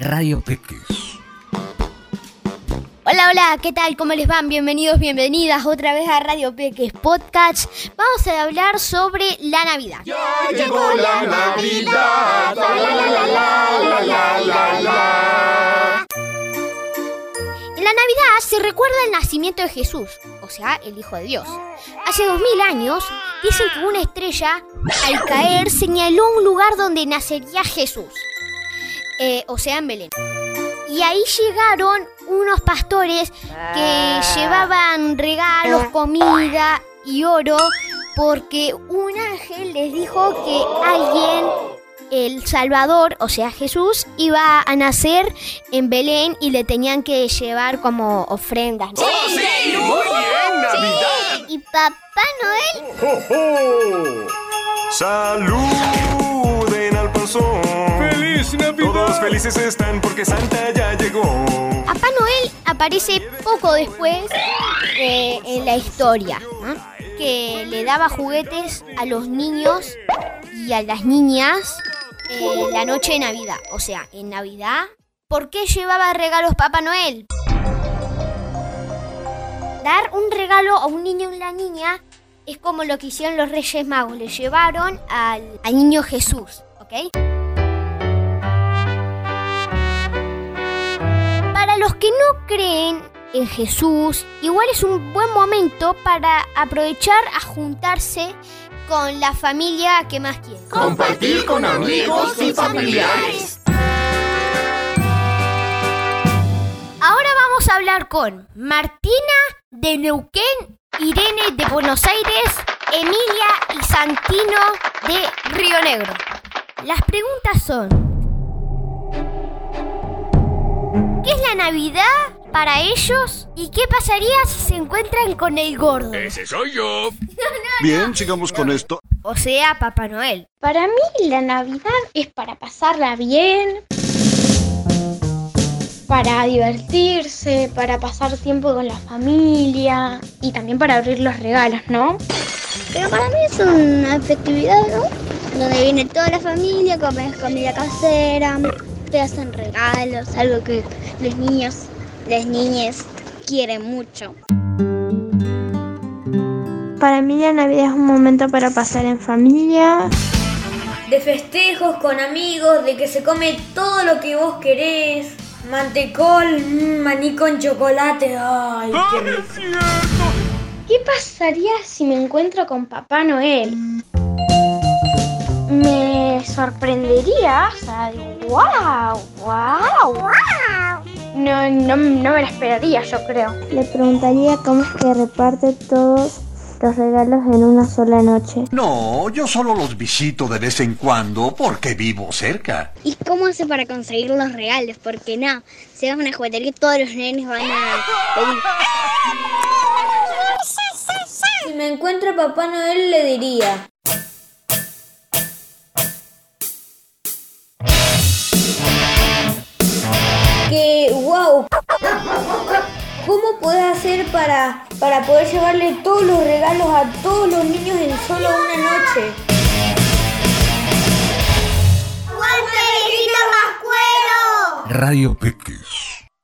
Radio Peques. Hola, hola, ¿qué tal? ¿Cómo les van? Bienvenidos, bienvenidas otra vez a Radio Peques Podcast. Vamos a hablar sobre la Navidad. Ya llegó la Navidad. La, la, la, la, la, la, la, En la Navidad se recuerda el nacimiento de Jesús, o sea, el Hijo de Dios. Hace dos mil años dicen que una estrella, al caer, señaló un lugar donde nacería Jesús, eh, o sea, en Belén. Y ahí llegaron unos pastores que llevaban regalos, comida y oro, porque un ángel les dijo que alguien, el Salvador, o sea Jesús, iba a nacer en Belén y le tenían que llevar como ofrendas. ¿no? ¡Oh, sí! ¡Muy bien, Navidad! ¿Y Papá Noel? ¡Oh, oh! ¡Saluden felices están porque Santa ya llegó. Papá Noel aparece poco después en la historia, que le daba juguetes a los niños y a las niñas eh, la noche de Navidad. O sea, en Navidad, ¿por qué llevaba regalos Papá Noel? Dar un regalo a un niño o una niña es como lo que hicieron los Reyes Magos. Le llevaron al, al niño Jesús, ¿ok? Los que no creen en Jesús, igual es un buen momento para aprovechar a juntarse con la familia que más quieren. Compartir con amigos y familiares. Ahora vamos a hablar con Martina de Neuquén, Irene de Buenos Aires, Emilia y Santino de Río Negro. Las preguntas son, ¿qué es la Navidad para ellos? ¿Y qué pasaría si se encuentran con el gordo? Ese soy yo. Bien, sigamos con esto. O sea, Papá Noel. Para mí la Navidad es para pasarla bien, para divertirse, para pasar tiempo con la familia y también para abrir los regalos, ¿no? Pero para mí es una festividad, ¿no? Donde viene toda la familia, comes comida casera, te hacen regalos, algo que los niños, las niñas quieren mucho. Para mí la Navidad es un momento para pasar en familia, de festejos con amigos, de que se come todo lo que vos querés. Mantecol, mm, maní con chocolate, ay, qué rico. ¿Qué pasaría si me encuentro con Papá Noel? Me sorprendería, o sea, digo, wow, wow, No, no, no me la esperaría, yo creo. Le preguntaría cómo es que reparte todos los regalos en una sola noche. No, yo solo los visito de vez en cuando porque vivo cerca. ¿Y cómo hace para conseguir los regalos? Porque no, se va a una juguetería y todos los nenes van a pedir. Si me encuentro a Papá Noel le diría. Hacer para, para poder llevarle todos los regalos a todos los niños en solo una noche? Radio Peques.